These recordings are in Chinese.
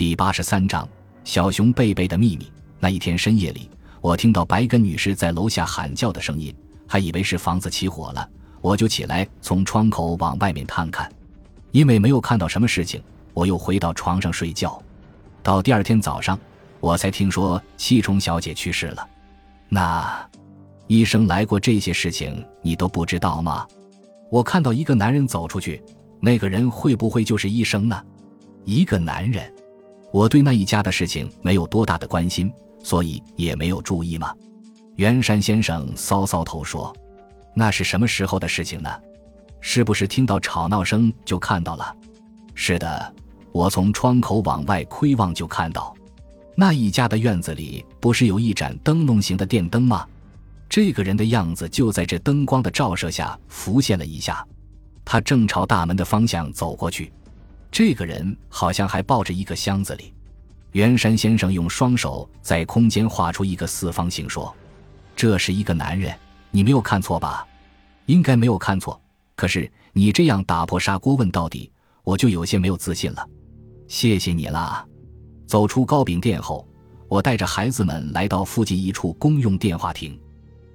第八十三章小熊贝贝的秘密。那一天深夜里，我听到白根女士在楼下喊叫的声音，还以为是房子起火了，我就起来从窗口往外面探看。因为没有看到什么事情，我又回到床上睡觉。到第二天早上，我才听说七重小姐去世了。那医生来过，这些事情你都不知道吗？我看到一个男人走出去，那个人会不会就是医生呢？一个男人。我对那一家的事情没有多大的关心，所以也没有注意嘛。袁山先生搔搔头说：“那是什么时候的事情呢？是不是听到吵闹声就看到了？”“是的，我从窗口往外窥望就看到，那一家的院子里不是有一盏灯笼形的电灯吗？这个人的样子就在这灯光的照射下浮现了一下，他正朝大门的方向走过去。”这个人好像还抱着一个箱子里。袁山先生用双手在空间画出一个四方形，说：“这是一个男人，你没有看错吧？应该没有看错。可是你这样打破砂锅问到底，我就有些没有自信了。谢谢你啦。”走出糕饼店后，我带着孩子们来到附近一处公用电话亭。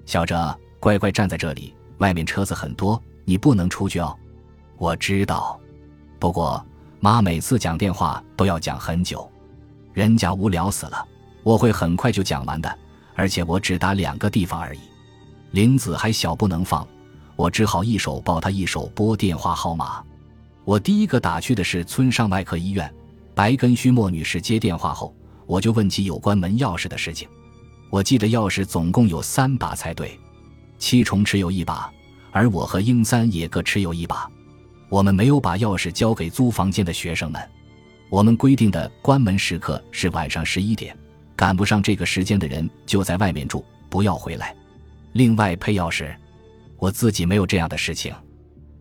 小哲，乖乖站在这里，外面车子很多，你不能出去哦。我知道，不过。妈每次讲电话都要讲很久，人家无聊死了。我会很快就讲完的，而且我只打两个地方而已。玲子还小，不能放，我只好一手抱她，一手拨电话号码。我第一个打去的是村上外科医院，白根须莫女士接电话后，我就问起有关门钥匙的事情。我记得钥匙总共有三把才对，七重持有一把，而我和英三也各持有一把。我们没有把钥匙交给租房间的学生们。我们规定的关门时刻是晚上十一点，赶不上这个时间的人就在外面住，不要回来。另外配钥匙，我自己没有这样的事情。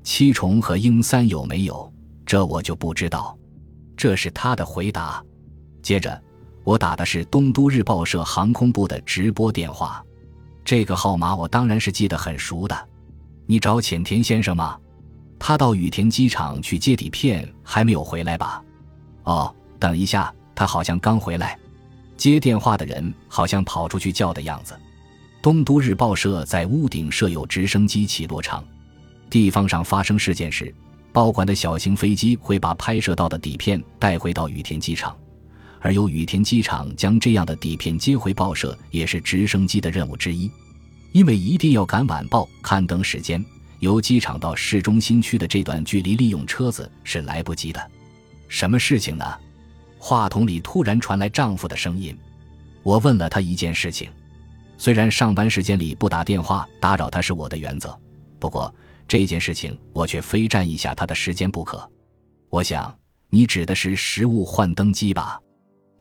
七重和英三有没有？这我就不知道。这是他的回答。接着，我打的是东都日报社航空部的直播电话，这个号码我当然是记得很熟的。你找浅田先生吗？他到羽田机场去接底片，还没有回来吧？哦，等一下，他好像刚回来。接电话的人好像跑出去叫的样子。东都日报社在屋顶设有直升机起落场，地方上发生事件时，报馆的小型飞机会把拍摄到的底片带回到羽田机场，而由羽田机场将这样的底片接回报社，也是直升机的任务之一，因为一定要赶晚报刊登时间。由机场到市中心区的这段距离，利用车子是来不及的。什么事情呢？话筒里突然传来丈夫的声音。我问了他一件事情。虽然上班时间里不打电话打扰他是我的原则，不过这件事情我却非占一下他的时间不可。我想你指的是实物幻灯机吧？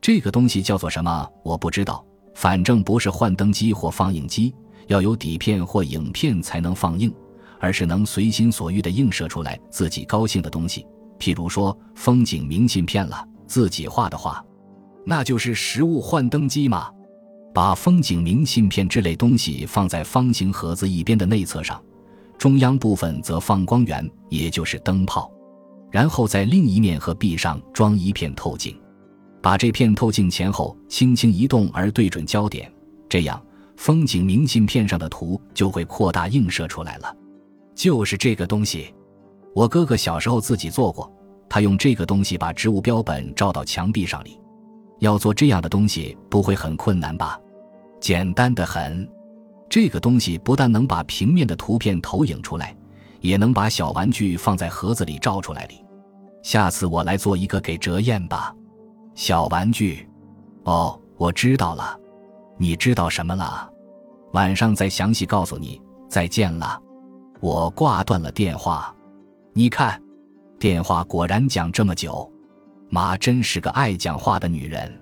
这个东西叫做什么？我不知道。反正不是幻灯机或放映机，要有底片或影片才能放映。而是能随心所欲地映射出来自己高兴的东西，譬如说风景明信片了，自己画的画，那就是实物幻灯机嘛。把风景明信片之类东西放在方形盒子一边的内侧上，中央部分则放光源，也就是灯泡，然后在另一面和壁上装一片透镜，把这片透镜前后轻轻移动而对准焦点，这样风景明信片上的图就会扩大映射出来了。就是这个东西，我哥哥小时候自己做过。他用这个东西把植物标本照到墙壁上里。要做这样的东西不会很困难吧？简单的很。这个东西不但能把平面的图片投影出来，也能把小玩具放在盒子里照出来里。下次我来做一个给哲燕吧。小玩具。哦，我知道了。你知道什么了？晚上再详细告诉你。再见了。我挂断了电话，你看，电话果然讲这么久，妈真是个爱讲话的女人。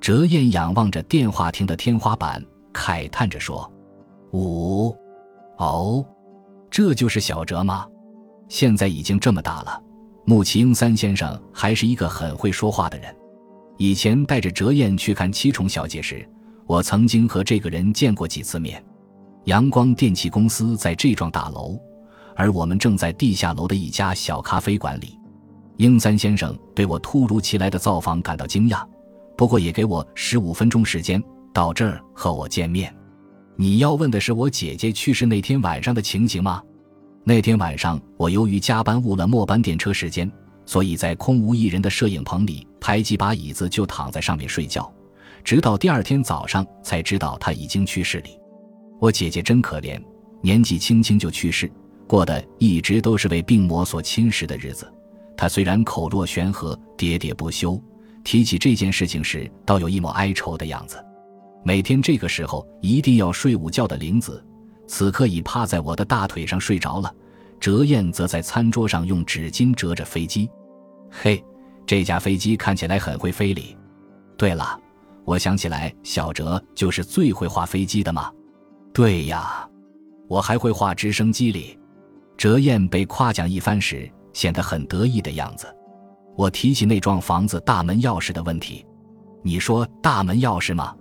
哲燕仰望着电话亭的天花板，慨叹着说：“五，哦，这就是小哲吗？现在已经这么大了。”木崎英三先生还是一个很会说话的人。以前带着哲燕去看七重小姐时，我曾经和这个人见过几次面。阳光电器公司在这幢大楼，而我们正在地下楼的一家小咖啡馆里。英三先生对我突如其来的造访感到惊讶，不过也给我十五分钟时间到这儿和我见面。你要问的是我姐姐去世那天晚上的情形吗？那天晚上我由于加班误了末班电车时间，所以在空无一人的摄影棚里拍几把椅子就躺在上面睡觉，直到第二天早上才知道她已经去世了。我姐姐真可怜，年纪轻轻就去世，过的一直都是为病魔所侵蚀的日子。她虽然口若悬河、喋喋不休，提起这件事情时，倒有一抹哀愁的样子。每天这个时候一定要睡午觉的玲子，此刻已趴在我的大腿上睡着了。哲彦则在餐桌上用纸巾折着飞机。嘿，这架飞机看起来很会飞哩。对了，我想起来，小哲就是最会画飞机的嘛？对呀，我还会画直升机哩。哲彦被夸奖一番时，显得很得意的样子。我提起那幢房子大门钥匙的问题，你说大门钥匙吗？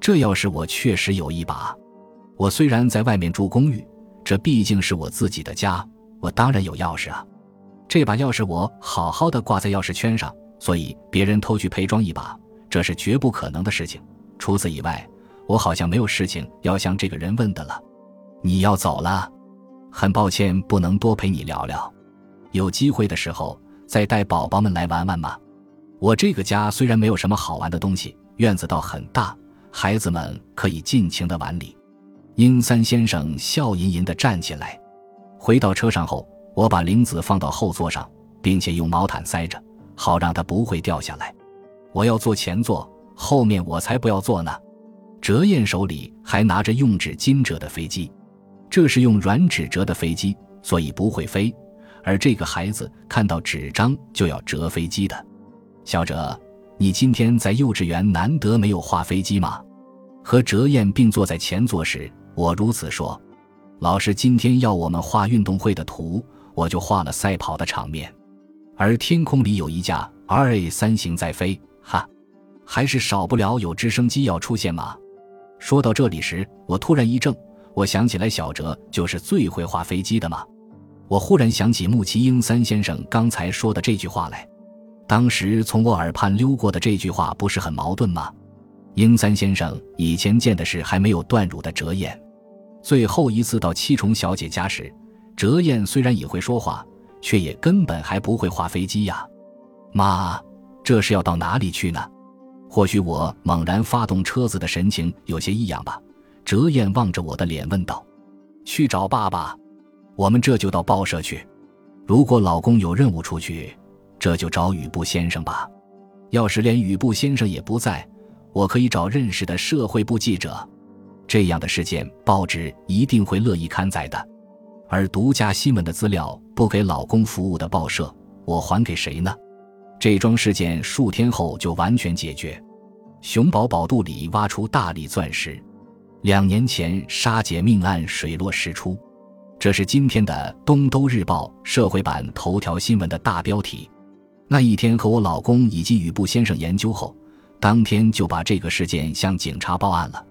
这钥匙我确实有一把。我虽然在外面住公寓，这毕竟是我自己的家，我当然有钥匙啊。这把钥匙我好好的挂在钥匙圈上，所以别人偷去配装一把，这是绝不可能的事情。除此以外，我好像没有事情要向这个人问的了。你要走了，很抱歉不能多陪你聊聊。有机会的时候再带宝宝们来玩玩嘛。我这个家虽然没有什么好玩的东西，院子倒很大。孩子们可以尽情的玩里。英三先生笑吟吟的站起来，回到车上后，我把玲子放到后座上，并且用毛毯塞着，好让它不会掉下来。我要坐前座，后面我才不要坐呢。折燕手里还拿着用纸巾折的飞机，这是用软纸折的飞机，所以不会飞。而这个孩子看到纸张就要折飞机的，小哲。你今天在幼稚园难得没有画飞机吗？和哲燕并坐在前座时，我如此说。老师今天要我们画运动会的图，我就画了赛跑的场面。而天空里有一架 R A 三型在飞，哈，还是少不了有直升机要出现吗？说到这里时，我突然一怔，我想起来小哲就是最会画飞机的嘛。我忽然想起穆奇英三先生刚才说的这句话来。当时从我耳畔溜过的这句话不是很矛盾吗？英三先生以前见的是还没有断乳的哲彦，最后一次到七重小姐家时，哲彦虽然也会说话，却也根本还不会画飞机呀。妈，这是要到哪里去呢？或许我猛然发动车子的神情有些异样吧。哲彦望着我的脸问道：“去找爸爸？我们这就到报社去。如果老公有任务出去。”这就找雨布先生吧，要是连雨布先生也不在，我可以找认识的社会部记者。这样的事件，报纸一定会乐意刊载的。而独家新闻的资料不给老公服务的报社，我还给谁呢？这桩事件数天后就完全解决，熊宝宝肚里挖出大粒钻石。两年前杀姐命案水落石出，这是今天的《东都日报》社会版头条新闻的大标题。那一天和我老公以及雨布先生研究后，当天就把这个事件向警察报案了。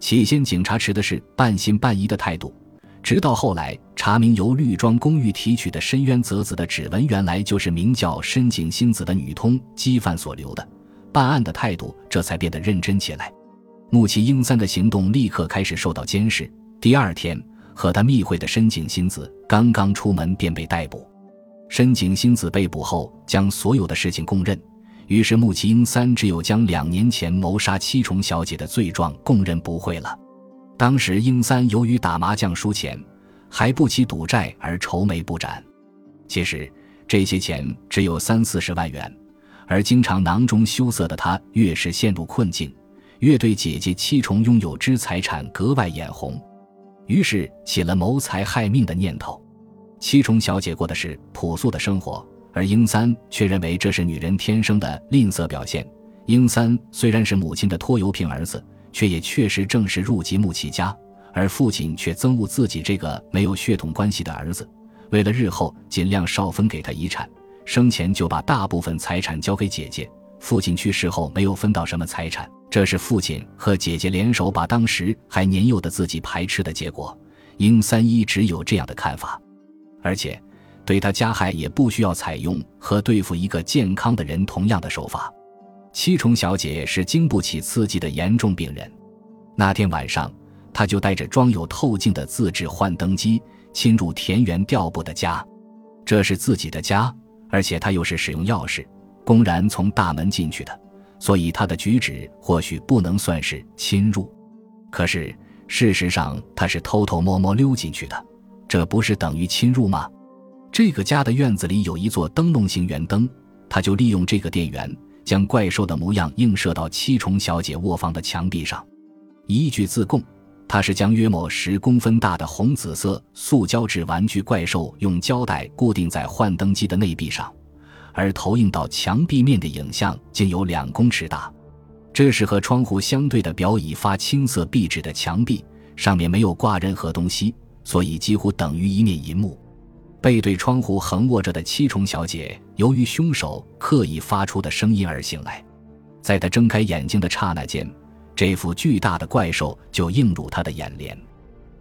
起先警察持的是半信半疑的态度，直到后来查明由绿庄公寓提取的深渊泽子的指纹原来就是名叫深井星子的女通缉犯所留的，办案的态度这才变得认真起来。木崎英三的行动立刻开始受到监视。第二天和他密会的深井星子刚刚出门便被逮捕。深井星子被捕后，将所有的事情供认，于是木崎英三只有将两年前谋杀七重小姐的罪状供认不讳了。当时英三由于打麻将输钱，还不起赌债而愁眉不展。其实这些钱只有三四十万元，而经常囊中羞涩的他，越是陷入困境，越对姐姐七重拥有之财产格外眼红，于是起了谋财害命的念头。七重小姐过的是朴素的生活，而英三却认为这是女人天生的吝啬表现。英三虽然是母亲的拖油瓶儿子，却也确实正是入籍木齐家，而父亲却憎恶自己这个没有血统关系的儿子。为了日后尽量少分给他遗产，生前就把大部分财产交给姐姐。父亲去世后没有分到什么财产，这是父亲和姐姐联手把当时还年幼的自己排斥的结果。英三一直有这样的看法。而且，对他加害也不需要采用和对付一个健康的人同样的手法。七重小姐是经不起刺激的严重病人。那天晚上，她就带着装有透镜的自制幻灯机侵入田园调布的家。这是自己的家，而且她又是使用钥匙，公然从大门进去的，所以她的举止或许不能算是侵入。可是事实上，她是偷偷摸摸溜进去的，这不是等于侵入吗？这个家的院子里有一座灯笼型圆灯，他就利用这个电源。将怪兽的模样映射到七重小姐卧房的墙壁上。依据自供，他是将约莫十公分大的红紫色塑胶制玩具怪兽用胶带固定在幻灯机的内壁上，而投影到墙壁面的影像竟有两公尺大。这是和窗户相对的表以发青色壁纸的墙壁，上面没有挂任何东西，所以几乎等于一面银幕。背对窗户横卧着的七重小姐，由于凶手刻意发出的声音而醒来。在她睁开眼睛的刹那间，这副巨大的怪兽就映入她的眼帘。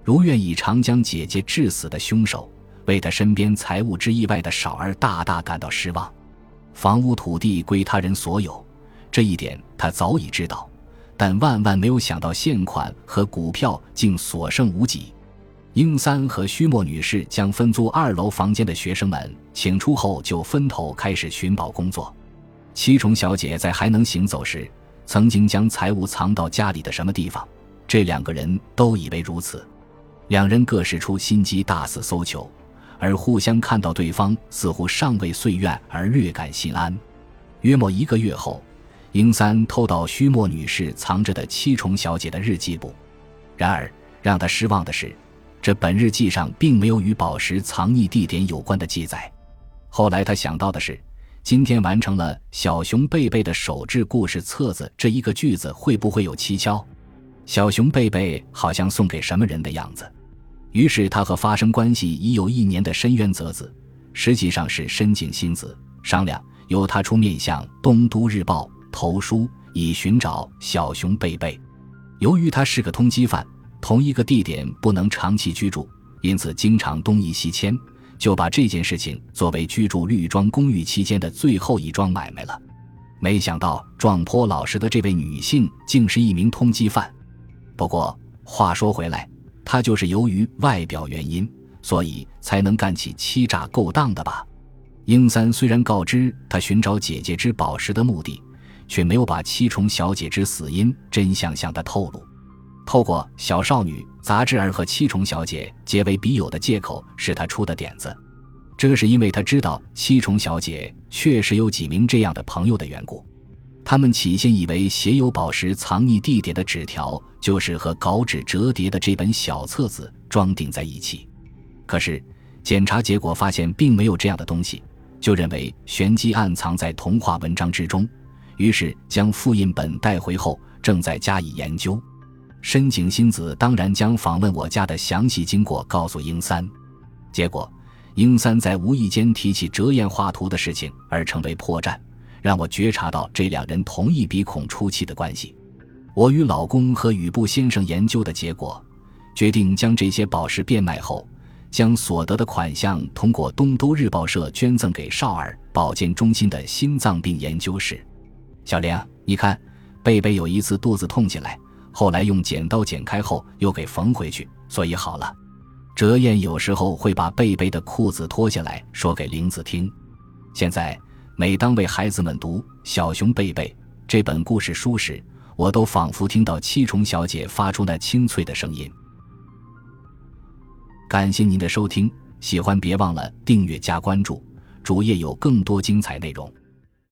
如愿以偿将姐姐致死的凶手，为他身边财物之意外的少儿大大感到失望。房屋土地归他人所有，这一点他早已知道，但万万没有想到现款和股票竟所剩无几。英三和须墨女士将分租二楼房间的学生们请出后，就分头开始寻宝工作。七重小姐在还能行走时，曾经将财物藏到家里的什么地方？这两个人都以为如此。两人各使出心机，大肆搜求，而互相看到对方似乎尚未遂愿，而略感心安。约莫一个月后，英三偷到须墨女士藏着的七重小姐的日记簿。然而，让他失望的是。这本日记上并没有与宝石藏匿地点有关的记载。后来他想到的是，今天完成了小熊贝贝的手制故事册子，这一个句子会不会有蹊跷？小熊贝贝好像送给什么人的样子。于是他和发生关系已有一年的深渊泽子，实际上是深井新子，商量由他出面向《东都日报》投书，以寻找小熊贝贝。由于他是个通缉犯。同一个地点不能长期居住，因此经常东移西迁，就把这件事情作为居住绿庄公寓期间的最后一桩买卖了。没想到撞破老实的这位女性竟是一名通缉犯。不过话说回来，她就是由于外表原因，所以才能干起欺诈勾当的吧？英三虽然告知他寻找姐姐之宝石的目的，却没有把七重小姐之死因真相向他透露。透过小少女杂志儿和七重小姐结为笔友的借口是他出的点子，这是因为他知道七重小姐确实有几名这样的朋友的缘故。他们起先以为写有宝石藏匿地点的纸条就是和稿纸折叠的这本小册子装订在一起，可是检查结果发现并没有这样的东西，就认为玄机暗藏在童话文章之中，于是将复印本带回后正在加以研究。深井新子当然将访问我家的详细经过告诉英三，结果英三在无意间提起折页画图的事情，而成为破绽，让我觉察到这两人同一鼻孔出气的关系。我与老公和雨布先生研究的结果，决定将这些宝石变卖后，将所得的款项通过东都日报社捐赠给少儿保健中心的心脏病研究室。小玲，你看，贝贝有一次肚子痛起来。后来用剪刀剪开后又给缝回去，所以好了。哲燕有时候会把贝贝的裤子脱下来说给玲子听。现在每当为孩子们读《小熊贝贝》这本故事书时，我都仿佛听到七重小姐发出那清脆的声音。感谢您的收听，喜欢别忘了订阅加关注，主页有更多精彩内容。